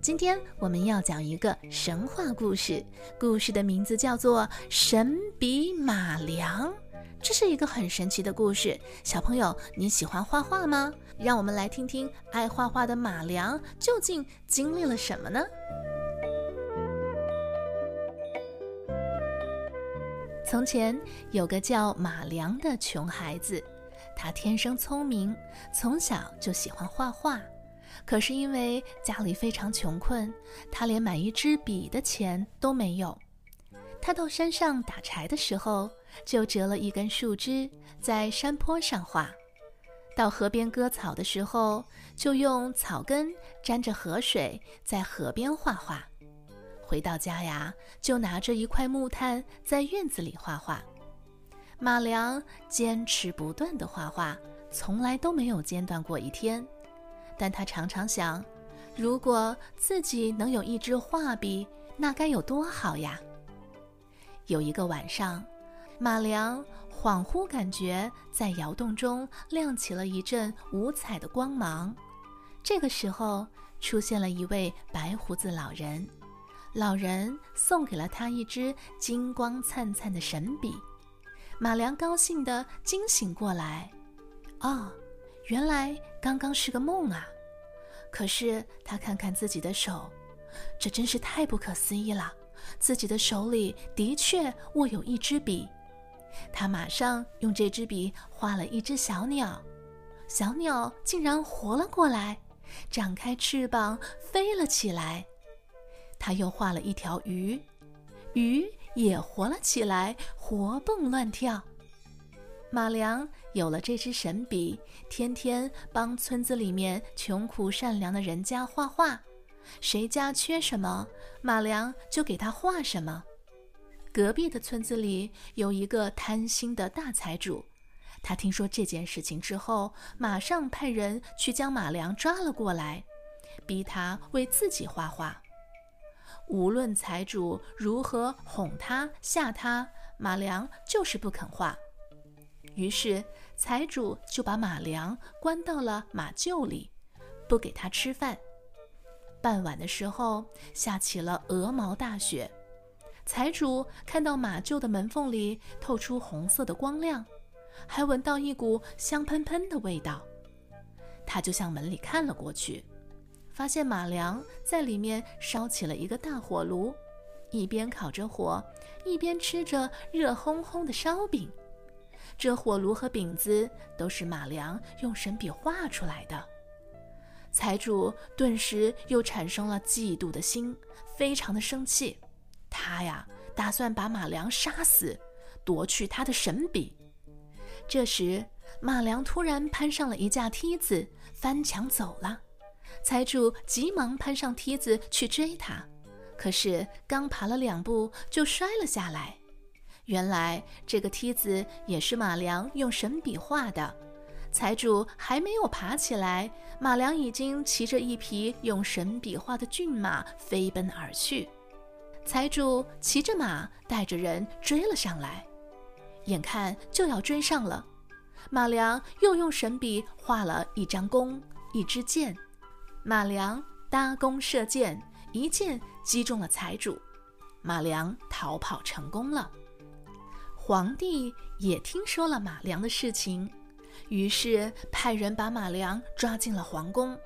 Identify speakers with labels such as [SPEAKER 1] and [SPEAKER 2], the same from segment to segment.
[SPEAKER 1] 今天我们要讲一个神话故事，故事的名字叫做《神笔马良》。这是一个很神奇的故事。小朋友，你喜欢画画吗？让我们来听听爱画画的马良究竟经历了什么呢？从前有个叫马良的穷孩子，他天生聪明，从小就喜欢画画。可是因为家里非常穷困，他连买一支笔的钱都没有。他到山上打柴的时候，就折了一根树枝，在山坡上画；到河边割草的时候，就用草根沾着河水在河边画画。回到家呀，就拿着一块木炭在院子里画画。马良坚持不断的画画，从来都没有间断过一天。但他常常想，如果自己能有一支画笔，那该有多好呀！有一个晚上，马良恍惚感觉在窑洞中亮起了一阵五彩的光芒。这个时候，出现了一位白胡子老人，老人送给了他一支金光灿灿的神笔。马良高兴地惊醒过来，哦。原来刚刚是个梦啊！可是他看看自己的手，这真是太不可思议了。自己的手里的确握有一支笔，他马上用这支笔画了一只小鸟，小鸟竟然活了过来，展开翅膀飞了起来。他又画了一条鱼，鱼也活了起来，活蹦乱跳。马良有了这支神笔，天天帮村子里面穷苦善良的人家画画，谁家缺什么，马良就给他画什么。隔壁的村子里有一个贪心的大财主，他听说这件事情之后，马上派人去将马良抓了过来，逼他为自己画画。无论财主如何哄他吓他，马良就是不肯画。于是，财主就把马良关到了马厩里，不给他吃饭。傍晚的时候，下起了鹅毛大雪。财主看到马厩的门缝里透出红色的光亮，还闻到一股香喷喷的味道，他就向门里看了过去，发现马良在里面烧起了一个大火炉，一边烤着火，一边吃着热烘烘的烧饼。这火炉和饼子都是马良用神笔画出来的，财主顿时又产生了嫉妒的心，非常的生气。他呀，打算把马良杀死，夺去他的神笔。这时，马良突然攀上了一架梯子，翻墙走了。财主急忙攀上梯子去追他，可是刚爬了两步就摔了下来。原来这个梯子也是马良用神笔画的，财主还没有爬起来，马良已经骑着一匹用神笔画的骏马飞奔而去。财主骑着马，带着人追了上来，眼看就要追上了，马良又用神笔画了一张弓，一支箭，马良搭弓射箭，一箭击中了财主，马良逃跑成功了。皇帝也听说了马良的事情，于是派人把马良抓进了皇宫。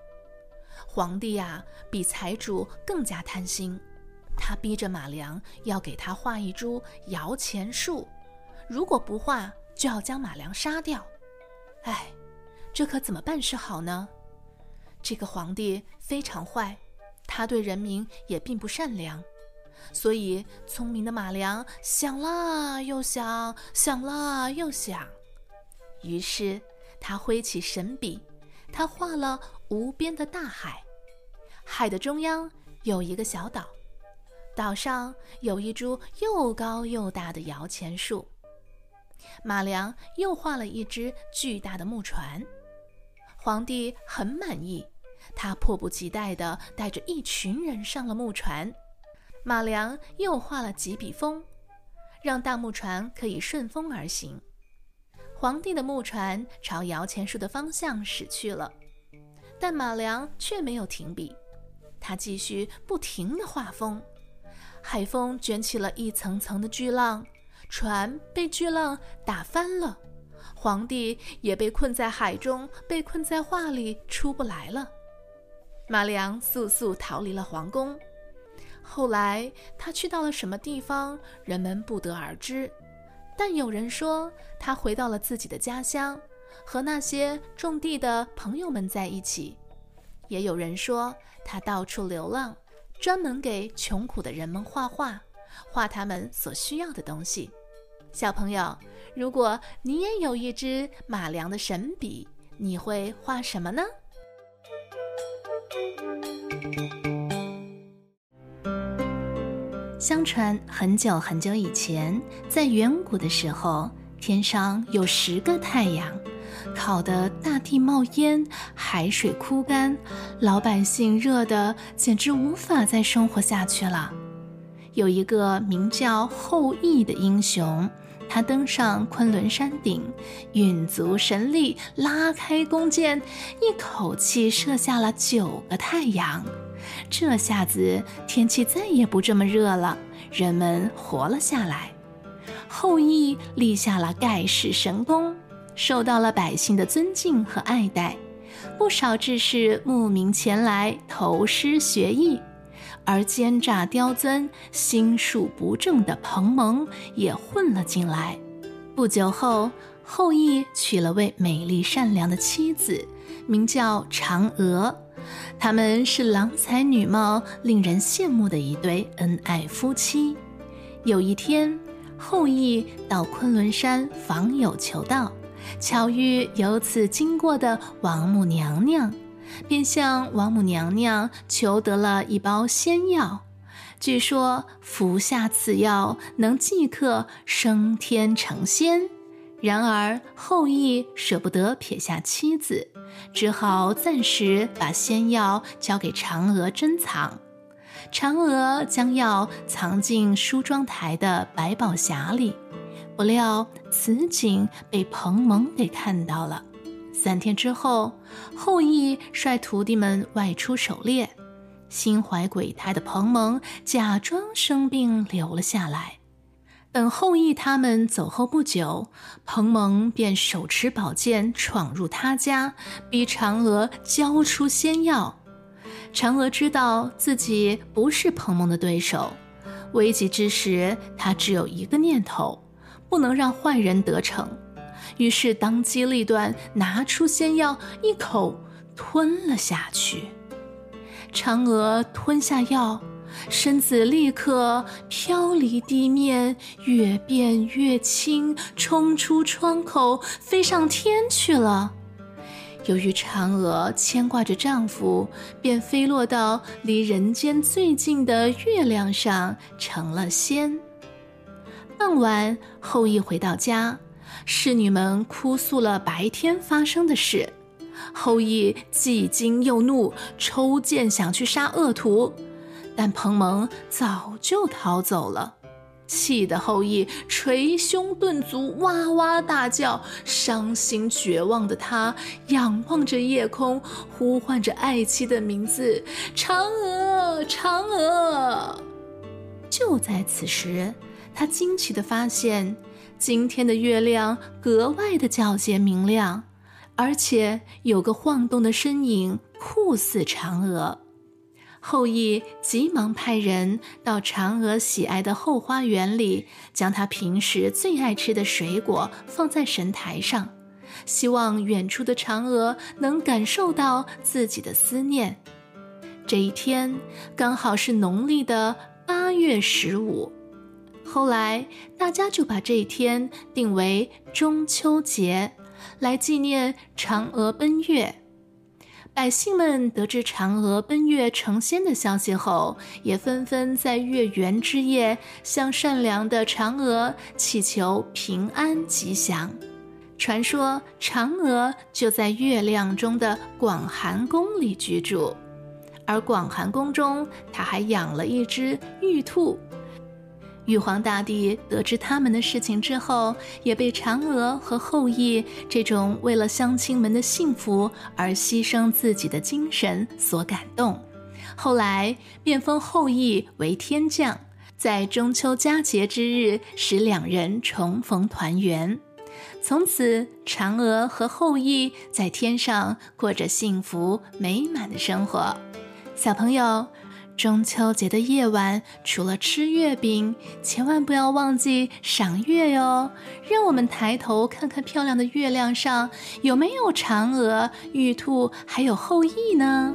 [SPEAKER 1] 皇帝呀，比财主更加贪心，他逼着马良要给他画一株摇钱树，如果不画，就要将马良杀掉。哎，这可怎么办是好呢？这个皇帝非常坏，他对人民也并不善良。所以，聪明的马良想了又想，想了又想，于是他挥起神笔，他画了无边的大海，海的中央有一个小岛，岛上有一株又高又大的摇钱树。马良又画了一只巨大的木船，皇帝很满意，他迫不及待地带着一群人上了木船。马良又画了几笔风，让大木船可以顺风而行。皇帝的木船朝摇钱树的方向驶去了。但马良却没有停笔，他继续不停地画风。海风卷起了一层层的巨浪，船被巨浪打翻了，皇帝也被困在海中，被困在画里出不来了。马良速速逃离了皇宫。后来他去到了什么地方，人们不得而知。但有人说他回到了自己的家乡，和那些种地的朋友们在一起；也有人说他到处流浪，专门给穷苦的人们画画，画他们所需要的东西。小朋友，如果你也有一支马良的神笔，你会画什么呢？相传很久很久以前，在远古的时候，天上有十个太阳，烤得大地冒烟，海水枯干，老百姓热得简直无法再生活下去了。有一个名叫后羿的英雄，他登上昆仑山顶，运足神力，拉开弓箭，一口气射下了九个太阳。这下子天气再也不这么热了，人们活了下来。后羿立下了盖世神功，受到了百姓的尊敬和爱戴，不少志士慕名前来投师学艺，而奸诈刁钻、心术不正的彭蒙也混了进来。不久后，后羿娶了位美丽善良的妻子，名叫嫦娥。他们是郎才女貌、令人羡慕的一对恩爱夫妻。有一天，后羿到昆仑山访友求道，巧遇由此经过的王母娘娘，便向王母娘娘求得了一包仙药。据说服下此药能即刻升天成仙。然而后羿舍不得撇下妻子。只好暂时把仙药交给嫦娥珍藏。嫦娥将药藏进梳妆台的百宝匣里，不料此景被彭蒙给看到了。三天之后，后羿率徒弟们外出狩猎，心怀鬼胎的彭蒙假装生病留了下来。等后羿他们走后不久，彭蒙便手持宝剑闯入他家，逼嫦娥交出仙药。嫦娥知道自己不是彭蒙的对手，危急之时，她只有一个念头：不能让坏人得逞。于是当机立断，拿出仙药，一口吞了下去。嫦娥吞下药。身子立刻飘离地面，越变越轻，冲出窗口，飞上天去了。由于嫦娥牵挂着丈夫，便飞落到离人间最近的月亮上，成了仙。傍晚，后羿回到家，侍女们哭诉了白天发生的事。后羿既惊又怒，抽剑想去杀恶徒。但彭蒙早就逃走了，气得后羿捶胸顿足，哇哇大叫。伤心绝望的他仰望着夜空，呼唤着爱妻的名字：“嫦娥，嫦娥！”就在此时，他惊奇地发现，今天的月亮格外的皎洁明亮，而且有个晃动的身影，酷似嫦娥。后羿急忙派人到嫦娥喜爱的后花园里，将她平时最爱吃的水果放在神台上，希望远处的嫦娥能感受到自己的思念。这一天刚好是农历的八月十五，后来大家就把这一天定为中秋节，来纪念嫦娥奔月。百姓们得知嫦娥奔月成仙的消息后，也纷纷在月圆之夜向善良的嫦娥祈求平安吉祥。传说嫦娥就在月亮中的广寒宫里居住，而广寒宫中，她还养了一只玉兔。玉皇大帝得知他们的事情之后，也被嫦娥和后羿这种为了乡亲们的幸福而牺牲自己的精神所感动。后来便封后羿为天将，在中秋佳节之日使两人重逢团圆。从此，嫦娥和后羿在天上过着幸福美满的生活。小朋友。中秋节的夜晚，除了吃月饼，千万不要忘记赏月哟！让我们抬头看看漂亮的月亮上，有没有嫦娥、玉兔，还有后羿呢？